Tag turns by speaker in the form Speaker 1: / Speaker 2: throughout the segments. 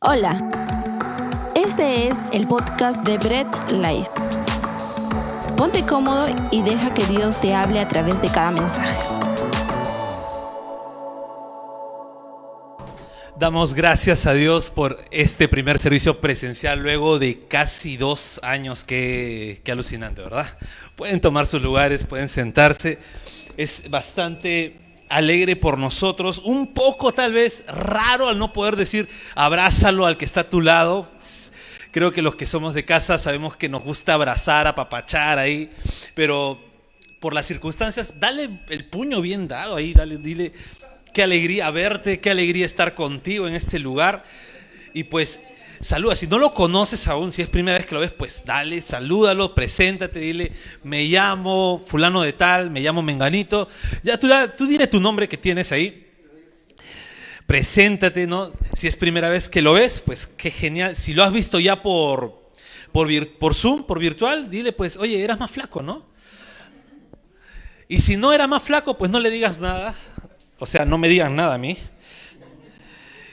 Speaker 1: Hola, este es el podcast de Bread Life. Ponte cómodo y deja que Dios te hable a través de cada mensaje.
Speaker 2: Damos gracias a Dios por este primer servicio presencial luego de casi dos años. Qué, qué alucinante, ¿verdad? Pueden tomar sus lugares, pueden sentarse. Es bastante alegre por nosotros, un poco tal vez raro al no poder decir abrázalo al que está a tu lado. Creo que los que somos de casa sabemos que nos gusta abrazar, apapachar ahí, pero por las circunstancias, dale el puño bien dado ahí, dale, dile qué alegría verte, qué alegría estar contigo en este lugar. Y pues saluda. Si no lo conoces aún, si es primera vez que lo ves, pues dale, salúdalo, preséntate, dile, me llamo fulano de tal, me llamo Menganito. Ya tú, tú dile tu nombre que tienes ahí. Preséntate, ¿no? Si es primera vez que lo ves, pues qué genial. Si lo has visto ya por, por, por Zoom, por virtual, dile pues, oye, eras más flaco, ¿no? Y si no era más flaco, pues no le digas nada. O sea, no me digan nada a mí.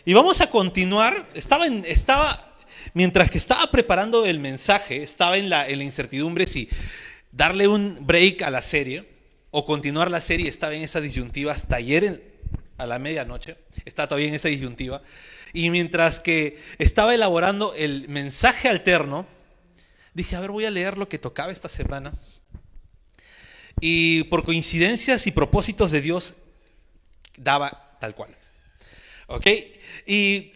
Speaker 2: Y vamos a continuar. Estaba, en, mientras que estaba preparando el mensaje, estaba en la incertidumbre si darle un break a la serie o continuar la serie. Estaba en esa disyuntiva hasta ayer a la medianoche. Estaba todavía en esa disyuntiva. Y mientras que estaba elaborando el mensaje alterno, dije, a ver, voy a leer lo que tocaba esta semana. Y por coincidencias y propósitos de Dios, daba tal cual. ¿Ok? Y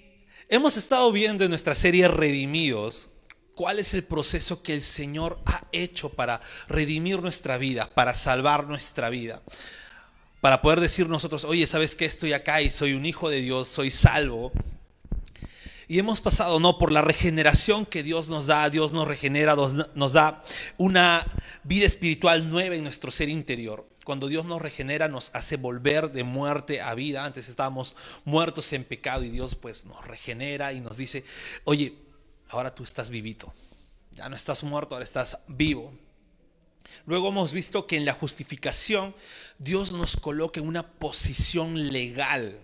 Speaker 2: hemos estado viendo en nuestra serie Redimidos cuál es el proceso que el Señor ha hecho para redimir nuestra vida, para salvar nuestra vida. Para poder decir nosotros, oye, ¿sabes qué? Estoy acá y soy un hijo de Dios, soy salvo. Y hemos pasado, no, por la regeneración que Dios nos da, Dios nos regenera, nos da una vida espiritual nueva en nuestro ser interior cuando Dios nos regenera, nos hace volver de muerte a vida. Antes estábamos muertos en pecado y Dios pues nos regenera y nos dice, oye, ahora tú estás vivito. Ya no estás muerto, ahora estás vivo. Luego hemos visto que en la justificación Dios nos coloca en una posición legal.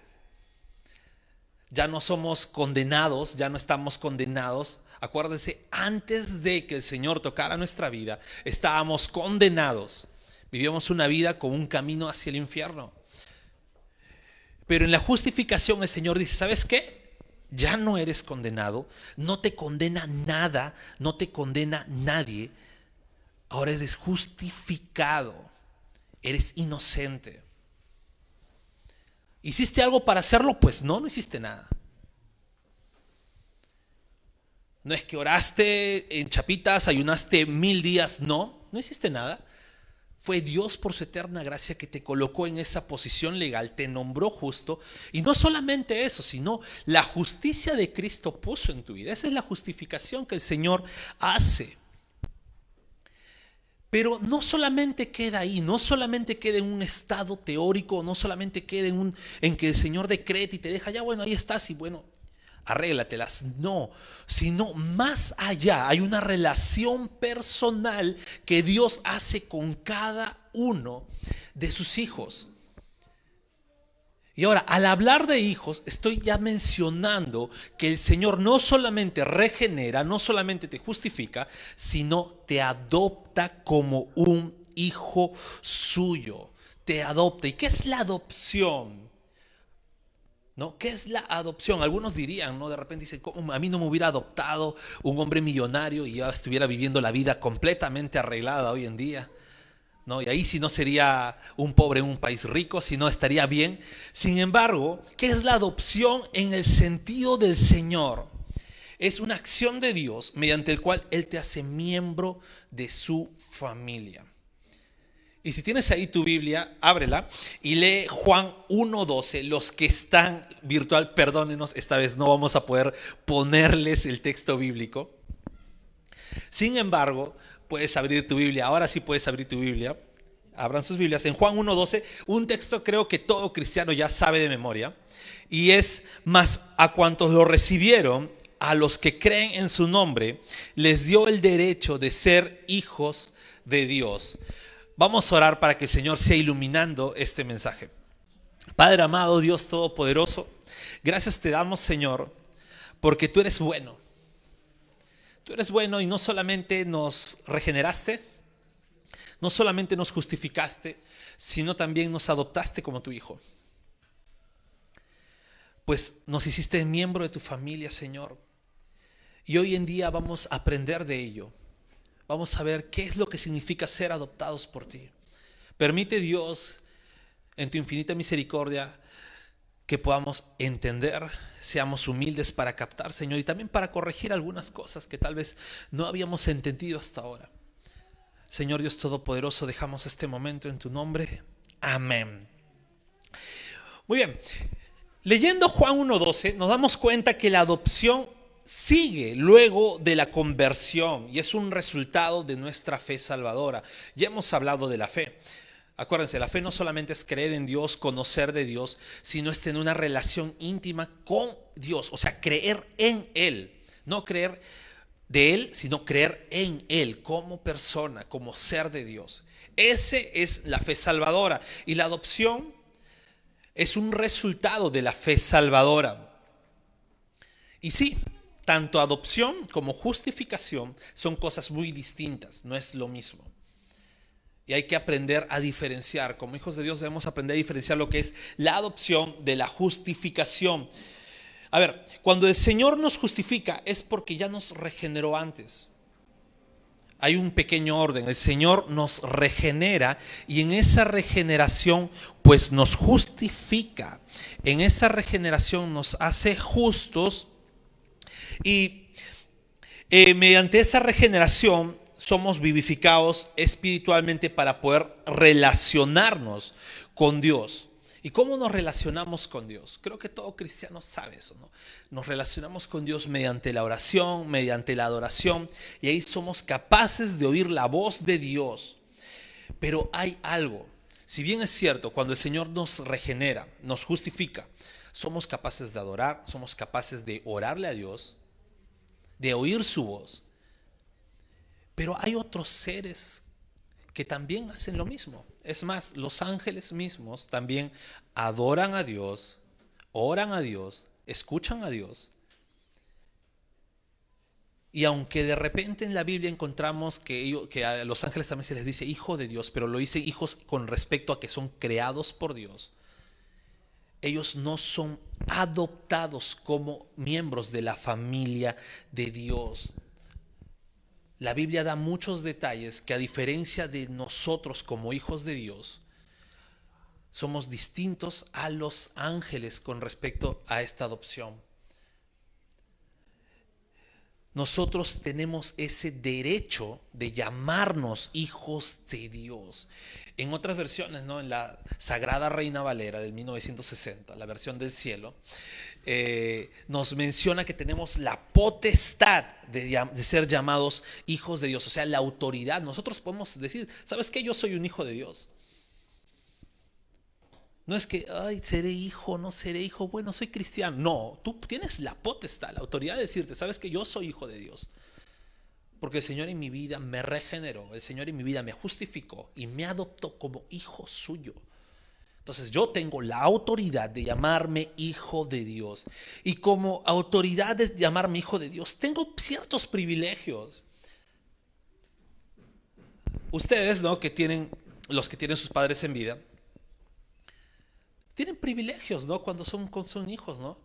Speaker 2: Ya no somos condenados, ya no estamos condenados. Acuérdense, antes de que el Señor tocara nuestra vida, estábamos condenados. Vivíamos una vida con un camino hacia el infierno. Pero en la justificación el Señor dice, ¿sabes qué? Ya no eres condenado, no te condena nada, no te condena nadie. Ahora eres justificado, eres inocente. ¿Hiciste algo para hacerlo? Pues no, no hiciste nada. No es que oraste en chapitas, ayunaste mil días, no, no hiciste nada. Fue Dios por su eterna gracia que te colocó en esa posición legal, te nombró justo. Y no solamente eso, sino la justicia de Cristo puso en tu vida. Esa es la justificación que el Señor hace. Pero no solamente queda ahí, no solamente queda en un estado teórico, no solamente queda en, un, en que el Señor decrete y te deja, ya bueno, ahí estás y bueno, arréglatelas. No, sino más allá hay una relación personal que Dios hace con cada uno de sus hijos. Y ahora, al hablar de hijos, estoy ya mencionando que el Señor no solamente regenera, no solamente te justifica, sino te adopta como un hijo suyo. Te adopta. ¿Y qué es la adopción? ¿No? ¿Qué es la adopción? Algunos dirían, ¿no? De repente dicen, a mí no me hubiera adoptado un hombre millonario y ya estuviera viviendo la vida completamente arreglada hoy en día. ¿No? Y ahí si no sería un pobre en un país rico, si no estaría bien. Sin embargo, ¿qué es la adopción en el sentido del Señor? Es una acción de Dios mediante el cual Él te hace miembro de su familia. Y si tienes ahí tu Biblia, ábrela y lee Juan 1.12. Los que están virtual, perdónenos, esta vez no vamos a poder ponerles el texto bíblico. Sin embargo, puedes abrir tu Biblia. Ahora sí puedes abrir tu Biblia. Abran sus Biblias. En Juan 1.12, un texto creo que todo cristiano ya sabe de memoria. Y es, más a cuantos lo recibieron, a los que creen en su nombre, les dio el derecho de ser hijos de Dios. Vamos a orar para que el Señor sea iluminando este mensaje. Padre amado, Dios Todopoderoso, gracias te damos, Señor, porque tú eres bueno. Tú eres bueno y no solamente nos regeneraste, no solamente nos justificaste, sino también nos adoptaste como tu hijo. Pues nos hiciste miembro de tu familia, Señor. Y hoy en día vamos a aprender de ello. Vamos a ver qué es lo que significa ser adoptados por ti. Permite Dios, en tu infinita misericordia, que podamos entender, seamos humildes para captar, Señor, y también para corregir algunas cosas que tal vez no habíamos entendido hasta ahora. Señor Dios Todopoderoso, dejamos este momento en tu nombre. Amén. Muy bien. Leyendo Juan 1.12 nos damos cuenta que la adopción sigue luego de la conversión y es un resultado de nuestra fe salvadora. Ya hemos hablado de la fe. Acuérdense, la fe no solamente es creer en Dios, conocer de Dios, sino es tener una relación íntima con Dios, o sea, creer en Él, no creer de Él, sino creer en Él como persona, como ser de Dios. Ese es la fe salvadora y la adopción es un resultado de la fe salvadora. Y sí, tanto adopción como justificación son cosas muy distintas, no es lo mismo. Y hay que aprender a diferenciar. Como hijos de Dios debemos aprender a diferenciar lo que es la adopción de la justificación. A ver, cuando el Señor nos justifica es porque ya nos regeneró antes. Hay un pequeño orden. El Señor nos regenera y en esa regeneración pues nos justifica. En esa regeneración nos hace justos y eh, mediante esa regeneración somos vivificados espiritualmente para poder relacionarnos con Dios. ¿Y cómo nos relacionamos con Dios? Creo que todo cristiano sabe eso, ¿no? Nos relacionamos con Dios mediante la oración, mediante la adoración, y ahí somos capaces de oír la voz de Dios. Pero hay algo, si bien es cierto, cuando el Señor nos regenera, nos justifica, somos capaces de adorar, somos capaces de orarle a Dios, de oír su voz, pero hay otros seres que también hacen lo mismo. Es más, los ángeles mismos también adoran a Dios, oran a Dios, escuchan a Dios. Y aunque de repente en la Biblia encontramos que, a los ángeles también se les dice hijo de Dios, pero lo dice hijos con respecto a que son creados por Dios, ellos no son adoptados como miembros de la familia de Dios. La Biblia da muchos detalles que a diferencia de nosotros como hijos de Dios, somos distintos a los ángeles con respecto a esta adopción. Nosotros tenemos ese derecho de llamarnos hijos de Dios. En otras versiones, ¿no? en la Sagrada Reina Valera del 1960, la versión del cielo, eh, nos menciona que tenemos la potestad de, de, ser llamados hijos de Dios, o sea, la autoridad. Nosotros podemos decir, ¿sabes qué? Yo soy un hijo de Dios. No es que, ay, seré hijo, no seré hijo, bueno, soy cristiano. No, tú tienes la potestad, la autoridad de decirte, ¿sabes que yo soy hijo de Dios? Porque el Señor en mi vida me regeneró, el Señor en mi vida me justificó y me adoptó como hijo suyo. Entonces yo tengo la autoridad de llamarme hijo de Dios. Y como autoridad de llamarme hijo de Dios, tengo ciertos privilegios. Ustedes, ¿no? Que tienen, los que tienen sus padres en vida, tienen privilegios, ¿no? Cuando son, son hijos, ¿no?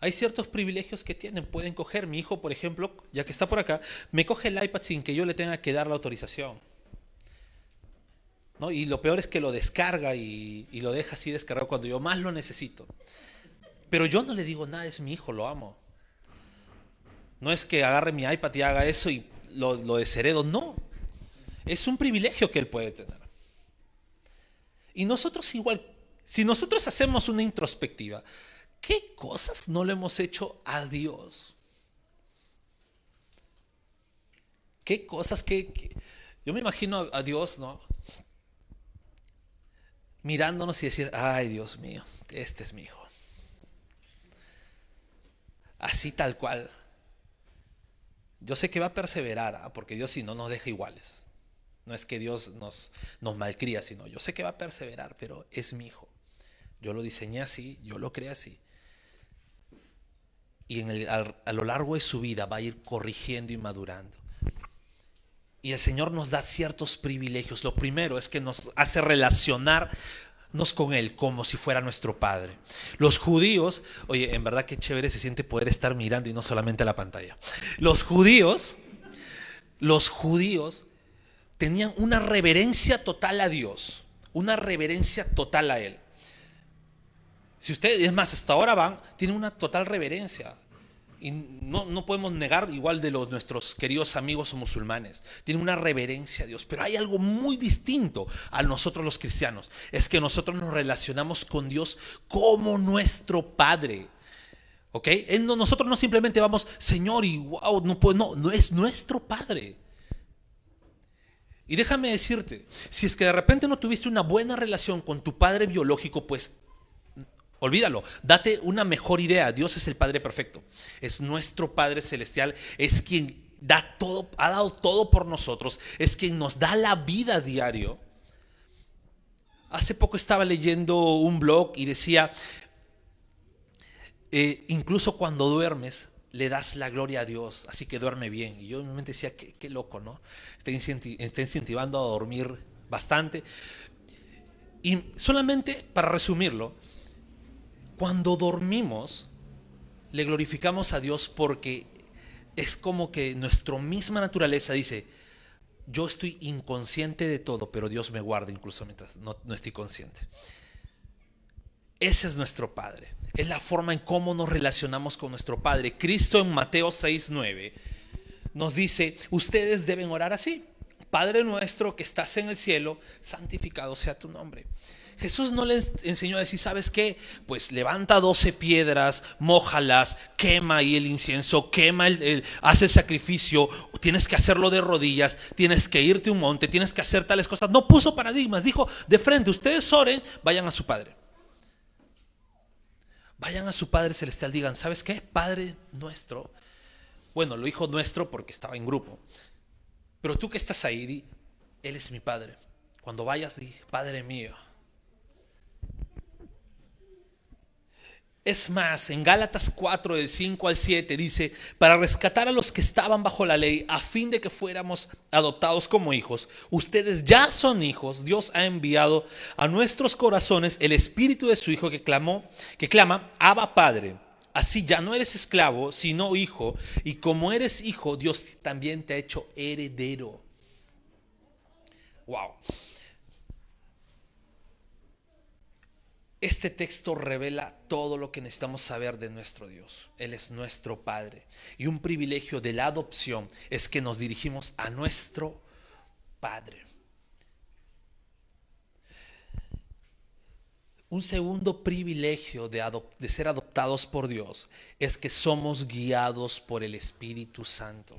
Speaker 2: Hay ciertos privilegios que tienen, pueden coger. Mi hijo, por ejemplo, ya que está por acá, me coge el iPad sin que yo le tenga que dar la autorización. ¿No? Y lo peor es que lo descarga y, y, lo deja así descargado cuando yo más lo necesito. Pero yo no le digo nada, es mi hijo, lo amo. No es que agarre mi iPad y haga eso y lo, lo desheredo, no. Es un privilegio que él puede tener. Y nosotros igual, si nosotros hacemos una introspectiva, ¿qué cosas no le hemos hecho a Dios? ¿Qué cosas que, yo me imagino a, Dios, ¿no? Mirándonos y decir, ay Dios mío, este es mi hijo. Así tal cual. Yo sé que va a perseverar, ¿ah? porque Dios si no nos deja iguales. No es que Dios nos, nos malcría, sino yo sé que va a perseverar, pero es mi hijo. Yo lo diseñé así, yo lo creé así. y a lo largo de su vida va a ir corrigiendo y madurando. Y el Señor nos da ciertos privilegios. Lo primero es que nos hace relacionarnos con Él como si fuera nuestro Padre. Los judíos, oye, en verdad que chévere se siente poder estar mirando y no solamente a la pantalla. Los judíos, los judíos tenían una reverencia total a Dios, una reverencia total a Él. Si ustedes, es más, hasta ahora van, tienen una total reverencia. Y no, no podemos negar igual de los, nuestros queridos amigos musulmanes. Tienen una reverencia a Dios. Pero hay algo muy distinto a nosotros los cristianos. Es que nosotros nos relacionamos con Dios como nuestro Padre. ¿Ok? No, nosotros no simplemente vamos, Señor, y wow, no puedo, no, no es nuestro Padre. Y déjame decirte, si es que de repente no tuviste una buena relación con tu padre biológico, pues olvídalo, date una mejor idea. Dios es el Padre perfecto, es nuestro Padre celestial, es quien da todo, ha dado todo por nosotros, es quien nos da la vida diario. Hace poco estaba leyendo un blog y decía, eh, incluso cuando duermes, le das la gloria a Dios, así que duerme bien. Y yo en mi mente decía, qué, qué loco, ¿no? Está, está incentivando a dormir bastante. Y solamente para resumirlo, cuando dormimos, le glorificamos a Dios porque es como que nuestra misma naturaleza dice, yo estoy inconsciente de todo, pero Dios me guarda incluso mientras no, no estoy consciente. Ese es nuestro Padre. Es la forma en cómo nos relacionamos con nuestro Padre. Cristo en Mateo 6:9 nos dice, ustedes deben orar así. Padre nuestro que estás en el cielo, santificado sea tu nombre. Jesús no les enseñó a decir, ¿sabes qué? Pues levanta 12 piedras, mójalas, quema ahí el incienso, quema el, el- sacrificio, tienes que hacerlo de rodillas, tienes que irte a un monte, tienes que hacer tales cosas. No puso paradigmas, dijo, de frente, ustedes oren, vayan a su Padre. Vayan a su Padre Celestial, digan, ¿sabes qué? Padre nuestro. Bueno, lo dijo nuestro porque estaba en grupo. Pero tú que estás ahí, di, Él es mi Padre. Cuando vayas, di, Padre mío. Es más, en Gálatas 4, del 5 al 7, dice, para rescatar a los que estaban bajo la ley, a fin de que fuéramos adoptados como hijos, ustedes ya son hijos, Dios ha enviado a nuestros corazones el espíritu de su Hijo que clamó, que clama, Abba Padre. Así ya no eres esclavo, sino hijo, y como eres hijo, Dios también te ha hecho heredero. Wow. Este texto revela todo lo que necesitamos saber de nuestro Dios. Él es nuestro Padre. Y un privilegio de la adopción es que nos dirigimos a nuestro Padre. Un segundo privilegio de, de ser adoptados por Dios es que somos guiados por el Espíritu Santo.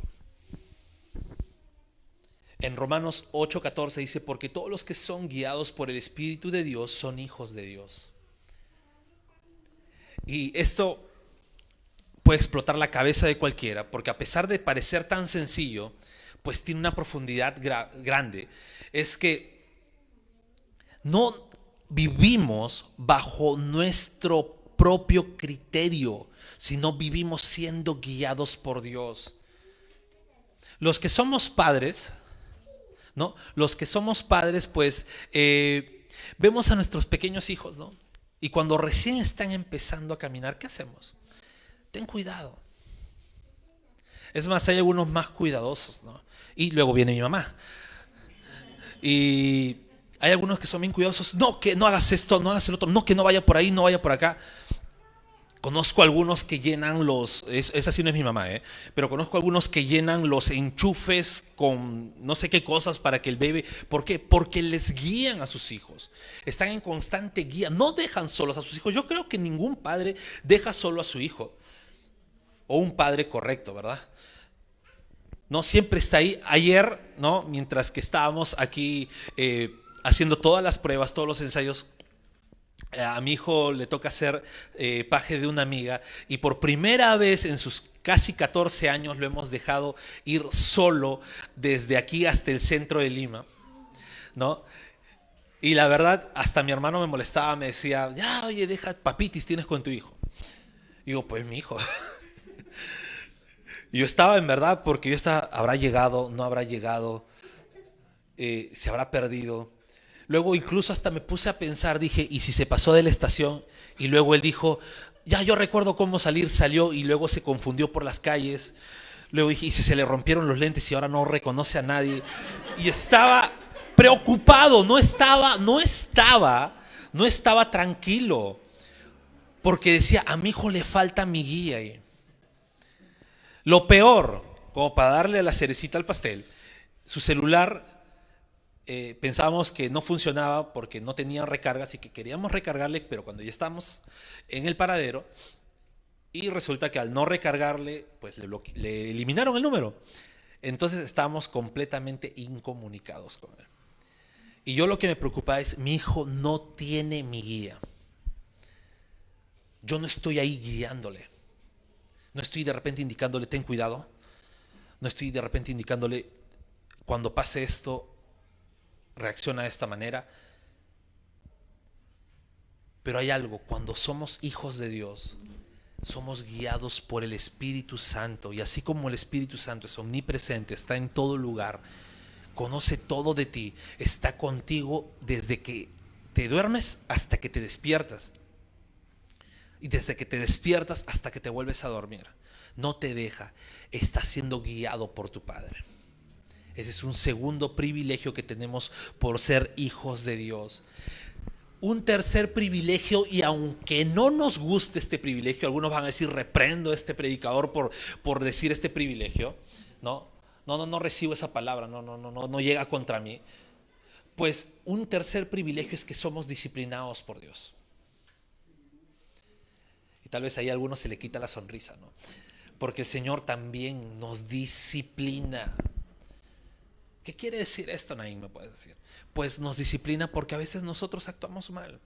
Speaker 2: En Romanos 8:14 dice, porque todos los que son guiados por el Espíritu de Dios son hijos de Dios. Y esto puede explotar la cabeza de cualquiera, porque a pesar de parecer tan sencillo, pues tiene una profundidad gra- grande. Es que no vivimos bajo nuestro propio criterio, sino vivimos siendo guiados por Dios. Los que somos padres, ¿no? Los que somos padres, pues eh, vemos a nuestros pequeños hijos, ¿no? Y cuando recién están empezando a caminar, ¿qué hacemos? Ten cuidado. Es más, hay algunos más cuidadosos, ¿no? Y luego viene mi mamá. Y hay algunos que son bien cuidadosos. No, que no hagas esto, no hagas el otro. No, que no vaya por ahí, no vaya por acá. Conozco algunos que llenan los, es- esa sí no es mi mamá, ¿eh? pero conozco algunos que llenan los enchufes con no sé qué cosas para que el bebé, ¿por qué? Porque les guían a sus hijos, están en constante guía, no dejan solos a sus hijos. Yo creo que ningún padre deja solo a su hijo, o un padre correcto, ¿verdad? No siempre está ahí. Ayer, ¿no? Mientras que estábamos aquí eh, haciendo todas las pruebas, todos los ensayos, a mi hijo le toca ser eh, paje de una amiga y por primera vez en sus casi 14 años lo hemos dejado ir solo desde aquí hasta el centro de Lima, ¿no? Y la verdad, hasta mi hermano me molestaba, me decía, ya, oye, deja papitis tienes con tu hijo. Y digo, pues mi hijo. Yo estaba en verdad, porque yo estaba, habrá llegado, no habrá llegado, eh, se habrá perdido. Luego incluso hasta me puse a pensar, dije, ¿y si se pasó de la estación? Y luego él dijo, ya yo recuerdo cómo salir, salió y luego se confundió por las calles. Luego dije, ¿y si se le rompieron los lentes y ahora no reconoce a nadie? Y estaba preocupado, no estaba, no estaba, no estaba tranquilo. Porque decía, a mi hijo le falta mi guía. Lo peor, como para darle la cerecita al pastel, su celular eh, pensábamos que no funcionaba porque no tenía recargas y que queríamos recargarle, pero cuando ya estamos en el paradero, y resulta que al no recargarle, pues le, le eliminaron el número. Entonces estábamos completamente incomunicados con él. Y yo lo que me preocupa es, mi hijo no tiene mi guía. Yo no estoy ahí guiándole. No estoy de repente indicándole, ten cuidado. No estoy de repente indicándole, cuando pase esto, reacciona de esta manera. Pero hay algo, cuando somos hijos de Dios, somos guiados por el Espíritu Santo. Y así como el Espíritu Santo es omnipresente, está en todo lugar, conoce todo de ti, está contigo desde que te duermes hasta que te despiertas. Y desde que te despiertas hasta que te vuelves a dormir. No te deja. Está siendo guiado por tu Padre. Ese es un segundo privilegio que tenemos por ser hijos de Dios. Un tercer privilegio, y aunque no nos guste este privilegio, algunos van a decir, reprendo a este predicador por, por decir este privilegio, ¿no? No, no, no recibo esa palabra, no, no, no, no, no llega contra mí. Pues un tercer privilegio es que somos disciplinados por Dios. Y tal vez ahí a algunos se le quita la sonrisa, ¿no? Porque el Señor también nos disciplina. ¿Qué quiere decir esto, Naim? Me puedes decir. Pues nos disciplina porque a veces nosotros actuamos mal.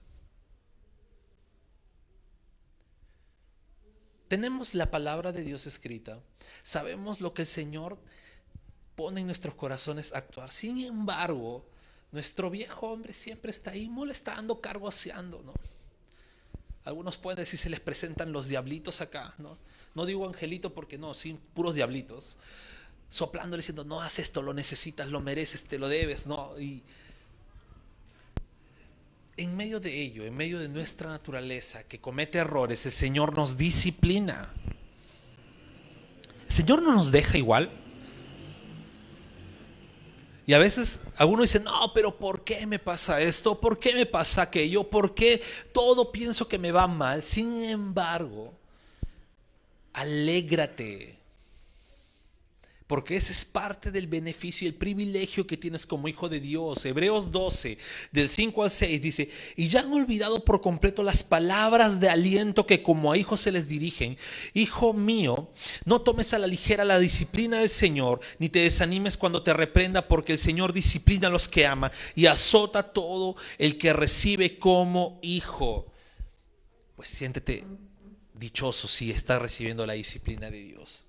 Speaker 2: Tenemos la palabra de Dios escrita, sabemos lo que el Señor pone en nuestros corazones a actuar. Sin embargo, nuestro viejo hombre siempre está ahí molestando, cargoseando, ¿no? Algunos pueden decir se les presentan los diablitos acá, ¿no? No digo angelito porque no, sin puros diablitos soplándole diciendo, no haz esto, lo necesitas, lo mereces, te lo debes, no. Y en medio de ello, en medio de nuestra naturaleza que comete errores, el Señor nos disciplina. El Señor no nos deja igual. Y a veces algunos dicen, no, pero ¿por qué me pasa esto? ¿Por qué me pasa aquello? ¿Por qué todo pienso que me va mal? Sin embargo, alégrate porque ese es parte del beneficio y el privilegio que tienes como hijo de Dios. Hebreos 12, del 5 al 6 dice, y ya han olvidado por completo las palabras de aliento que como a hijos se les dirigen. Hijo mío, no tomes a la ligera la disciplina del Señor, ni te desanimes cuando te reprenda, porque el Señor disciplina a los que ama y azota a todo el que recibe como hijo. Pues siéntete dichoso si estás recibiendo la disciplina de Dios.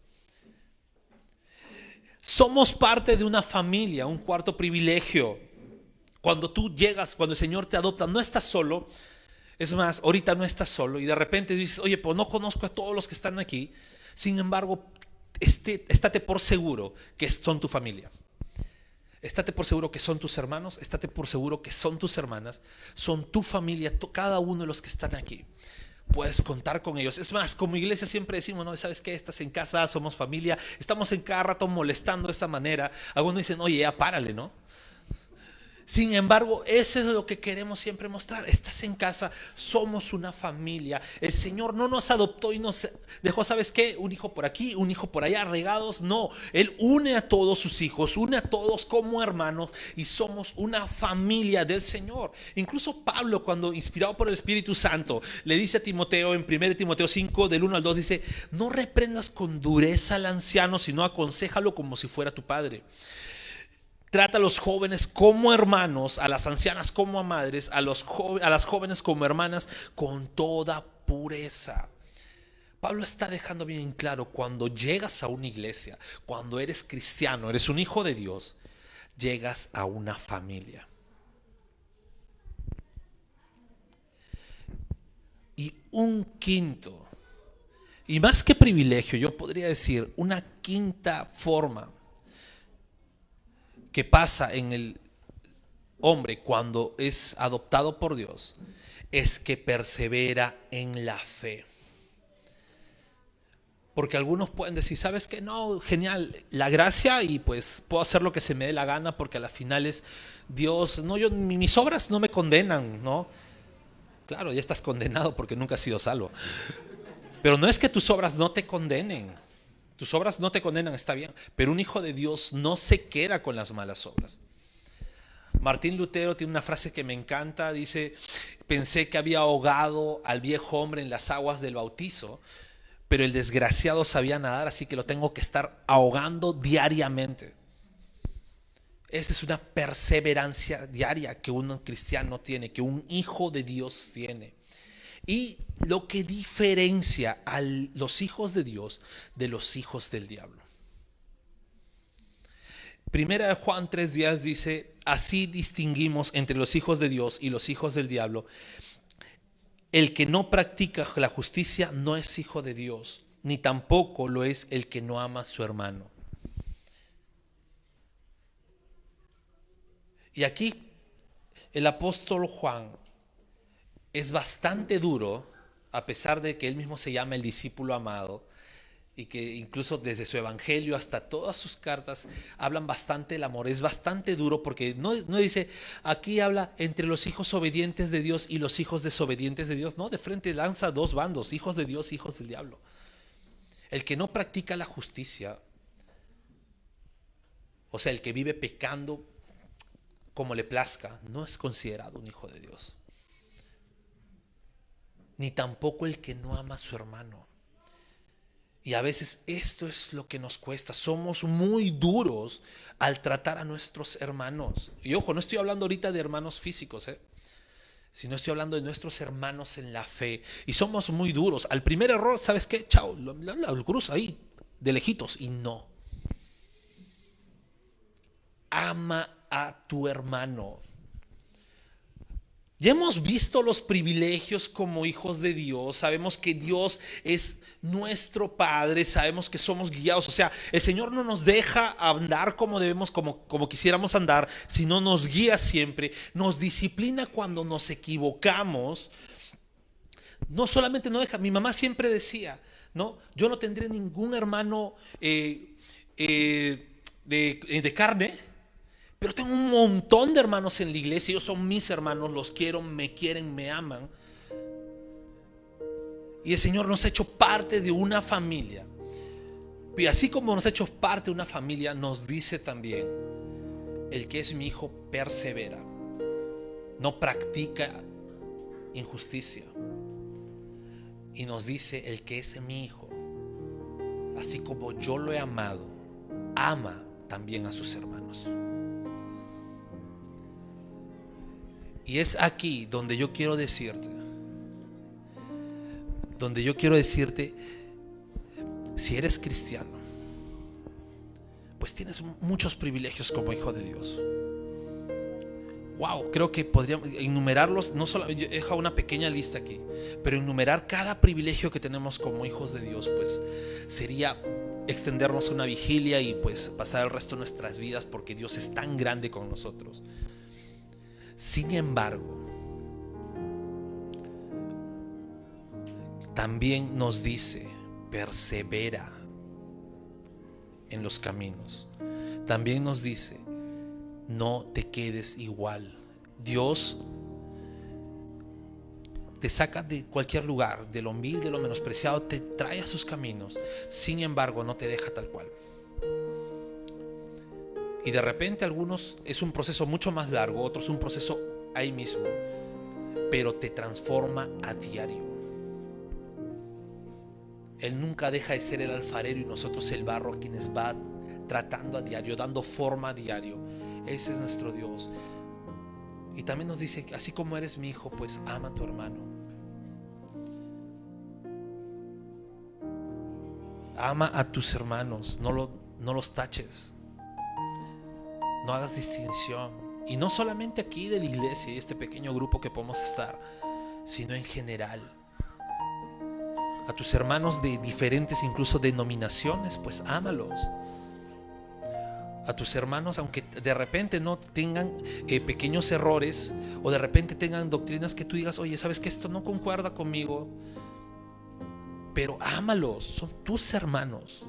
Speaker 2: Somos parte de una familia, un cuarto privilegio. Cuando tú llegas, cuando el Señor te adopta, no estás solo. Es más, ahorita no estás solo y de repente dices, oye, pues no conozco a todos los que están aquí. Sin embargo, este, estate por seguro que son tu familia. Estate por seguro que son tus hermanos, estate por seguro que son tus hermanas, son tu familia, cada uno de los que están aquí puedes contar con ellos. Es más, como iglesia siempre decimos, no, ¿sabes qué? Estás en casa, somos familia, estamos en cada rato molestando de esta manera. Algunos dicen, oye, ya párale, ¿no? Sin embargo, eso es lo que queremos siempre mostrar. Estás en casa, somos una familia. El Señor no nos adoptó y nos dejó, ¿sabes qué? Un hijo por aquí, un hijo por allá, regados. No, Él une a todos sus hijos, une a todos como hermanos y somos una familia del Señor. Incluso Pablo, cuando inspirado por el Espíritu Santo, le dice a Timoteo en 1 Timoteo 5, del 1 al 2, dice, no reprendas con dureza al anciano, sino aconsejalo como si fuera tu padre. Trata a los jóvenes como hermanos, a las ancianas como a madres, a, a las jóvenes como hermanas, con toda pureza. Pablo está dejando bien claro, cuando llegas a una iglesia, cuando eres cristiano, eres un hijo de Dios, llegas a una familia. Y un quinto Y más que privilegio, yo podría decir una quinta forma que pasa en el hombre cuando es adoptado por Dios es que persevera en la fe. Porque algunos pueden decir, ¿sabes qué? No, genial, la gracia y pues puedo hacer lo que se me dé la gana porque a las finales Dios, no, yo, mis obras no me condenan, ¿no? Claro, ya estás condenado porque nunca has sido salvo. Pero no es que tus obras no te condenen. Tus obras no te condenan, está bien. Pero un hijo de Dios no se queda con las malas obras. Martín Lutero tiene una frase que me encanta, dice, pensé que había ahogado al viejo hombre en las aguas del bautizo, pero el desgraciado sabía nadar, así que lo tengo que estar ahogando diariamente. Esa es una perseverancia diaria que un cristiano tiene, que un hijo de Dios tiene. Y lo que diferencia a los hijos de Dios de los hijos del diablo. Primera de Juan 3 días dice, así distinguimos entre los hijos de Dios y los hijos del diablo. El que no practica la justicia no es hijo de Dios, ni tampoco lo es el que no ama a su hermano. Y aquí el apóstol Juan es bastante duro, a pesar de que él mismo se llama el discípulo amado, y que incluso desde su evangelio hasta todas sus cartas hablan bastante del amor. Es bastante duro porque no, dice, aquí habla entre los hijos obedientes de Dios y los hijos desobedientes de Dios. No, de frente lanza dos bandos, hijos de Dios, hijos del diablo. El que no practica la justicia, o sea, el que vive pecando como le plazca, no es considerado un hijo de Dios. Ni tampoco el que no ama a su hermano. Y a veces esto es lo que nos cuesta. Somos muy duros al tratar a nuestros hermanos. Y ojo, no estoy hablando ahorita de hermanos físicos, ¿eh? sino estoy hablando de nuestros hermanos en la fe. Y somos muy duros. Al primer error, ¿sabes qué? Chao, lo, cruz ahí, de lejitos. Y no. Ama a tu hermano. Ya hemos visto los privilegios como hijos de Dios, sabemos que Dios es nuestro Padre, sabemos que somos guiados, o sea, el Señor no nos deja andar como debemos, como, como quisiéramos andar, sino nos guía siempre, nos disciplina cuando nos equivocamos. No solamente no deja, mi mamá siempre decía, ¿no? Yo no tendré ningún hermano eh, eh, de, de carne, pero tengo un montón de hermanos en la iglesia, ellos son mis hermanos, los quiero, me quieren, me aman. Y el Señor nos ha hecho parte de una familia. Y así como nos ha hecho parte de una familia, nos dice también, el que es mi hijo persevera, no practica injusticia. Y nos dice, el que es mi hijo, así como yo lo he amado, ama también a sus hermanos. Y es aquí donde yo quiero decirte, donde yo quiero decirte, si eres cristiano, pues tienes muchos privilegios como hijo de Dios. Wow, creo que podríamos enumerarlos, no solo, he dejado una pequeña lista aquí, pero enumerar cada privilegio que tenemos como hijos de Dios, pues sería extendernos una vigilia y pues pasar el resto de nuestras vidas porque Dios es tan grande con nosotros. Sin embargo, también nos dice, persevera en los caminos. También nos dice, no te quedes igual. Dios te saca de cualquier lugar, de lo humilde, de lo menospreciado, te trae a sus caminos. Sin embargo, no te deja tal cual. Y de repente algunos es un proceso mucho más largo, otros un proceso ahí mismo, pero te transforma a diario. Él nunca deja de ser el alfarero y nosotros el barro a quienes va tratando a diario, dando forma a diario. Ese es nuestro Dios. Y también nos dice, así como eres mi hijo, pues ama a tu hermano. Ama a tus hermanos, no, lo, no los taches. No hagas distinción. Y no solamente aquí de la iglesia y este pequeño grupo que podemos estar, sino en general. A tus hermanos de diferentes incluso denominaciones, pues ámalos a tus hermanos, aunque de repente no tengan eh, pequeños errores o de repente tengan doctrinas que tú digas, oye, sabes que esto no concuerda conmigo, pero ámalos, son tus hermanos.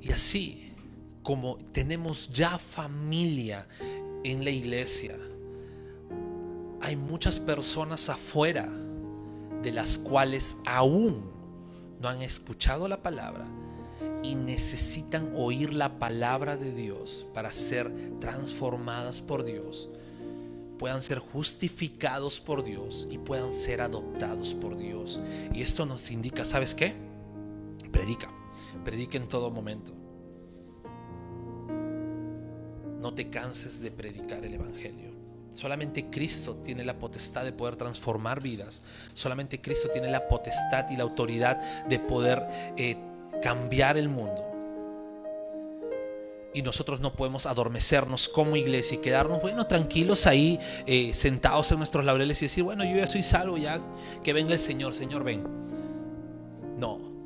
Speaker 2: Y así como tenemos ya familia en la iglesia, hay muchas personas afuera de las cuales aún no han escuchado la palabra y necesitan oír la palabra de Dios para ser transformadas por Dios, puedan ser justificados por Dios y puedan ser adoptados por Dios. Y esto nos indica, ¿sabes qué? Predica, en todo momento. No te canses de predicar el Evangelio. Solamente Cristo tiene la potestad de poder transformar vidas. Solamente Cristo tiene la potestad y la autoridad de poder eh, cambiar el mundo. Y nosotros no podemos adormecernos como iglesia y quedarnos, bueno, tranquilos ahí, eh, sentados en nuestros laureles y decir, bueno, yo ya soy salvo, ya que venga el Señor, Señor, ven. No.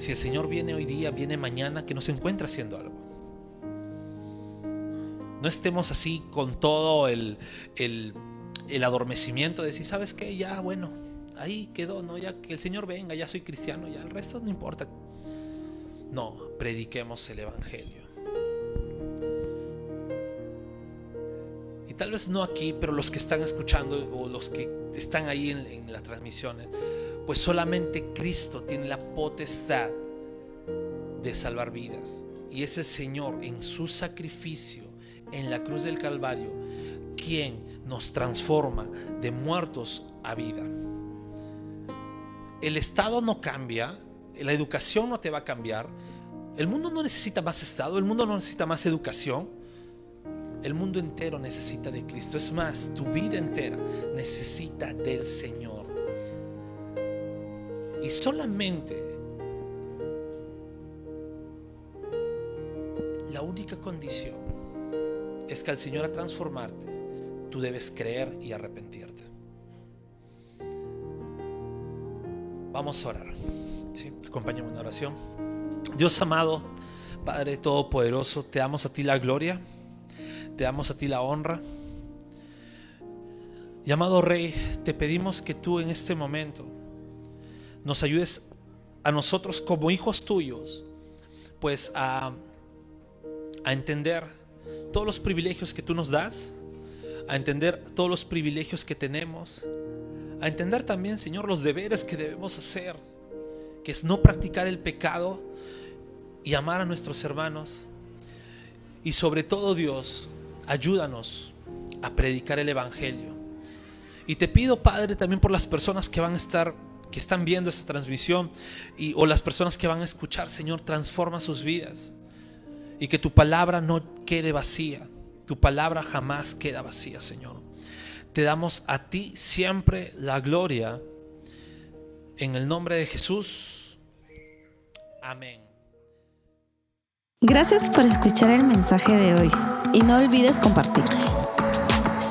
Speaker 2: Si el Señor viene hoy día, viene mañana, que nos encuentre haciendo algo. No estemos así con todo el, el, adormecimiento de decir, ¿sabes qué? Ya, bueno, ahí quedó, ¿no? Ya que el Señor venga, ya soy cristiano, ya el resto no importa. No, prediquemos el Evangelio. Y tal vez no aquí, pero los que están escuchando o los que están ahí en, en las transmisiones, pues solamente Cristo tiene la potestad de salvar vidas. Y es el Señor en su sacrificio en la cruz del Calvario, quien nos transforma de muertos a vida. El Estado no cambia, la educación no te va a cambiar, el mundo no necesita más Estado, el mundo no necesita más educación, el mundo entero necesita de Cristo. Es más, tu vida entera necesita del Señor. Y solamente la única condición es que al Señor a transformarte, tú debes creer y arrepentirte. Vamos a orar. ¿sí? Acompáñame en una oración. Dios amado, Padre Todopoderoso, te damos a ti la gloria, te damos a ti la honra. Y amado Rey, te pedimos que tú en este momento nos ayudes a nosotros como hijos tuyos, pues a, entender todos los privilegios que tú nos das, a entender todos los privilegios que tenemos, a entender también, Señor, los deberes que debemos hacer, que es no practicar el pecado y amar a nuestros hermanos. Y sobre todo, Dios, ayúdanos a predicar el Evangelio. Y te pido, Padre, también por las personas que van a estar que están viendo esta transmisión y, o las personas que van a escuchar, Señor, transforma sus vidas y que tu palabra no quede vacía. Tu palabra jamás queda vacía, Señor. Te damos a ti siempre la gloria. En el nombre de Jesús. Amén.
Speaker 1: Gracias por escuchar el mensaje de hoy y no olvides compartirlo.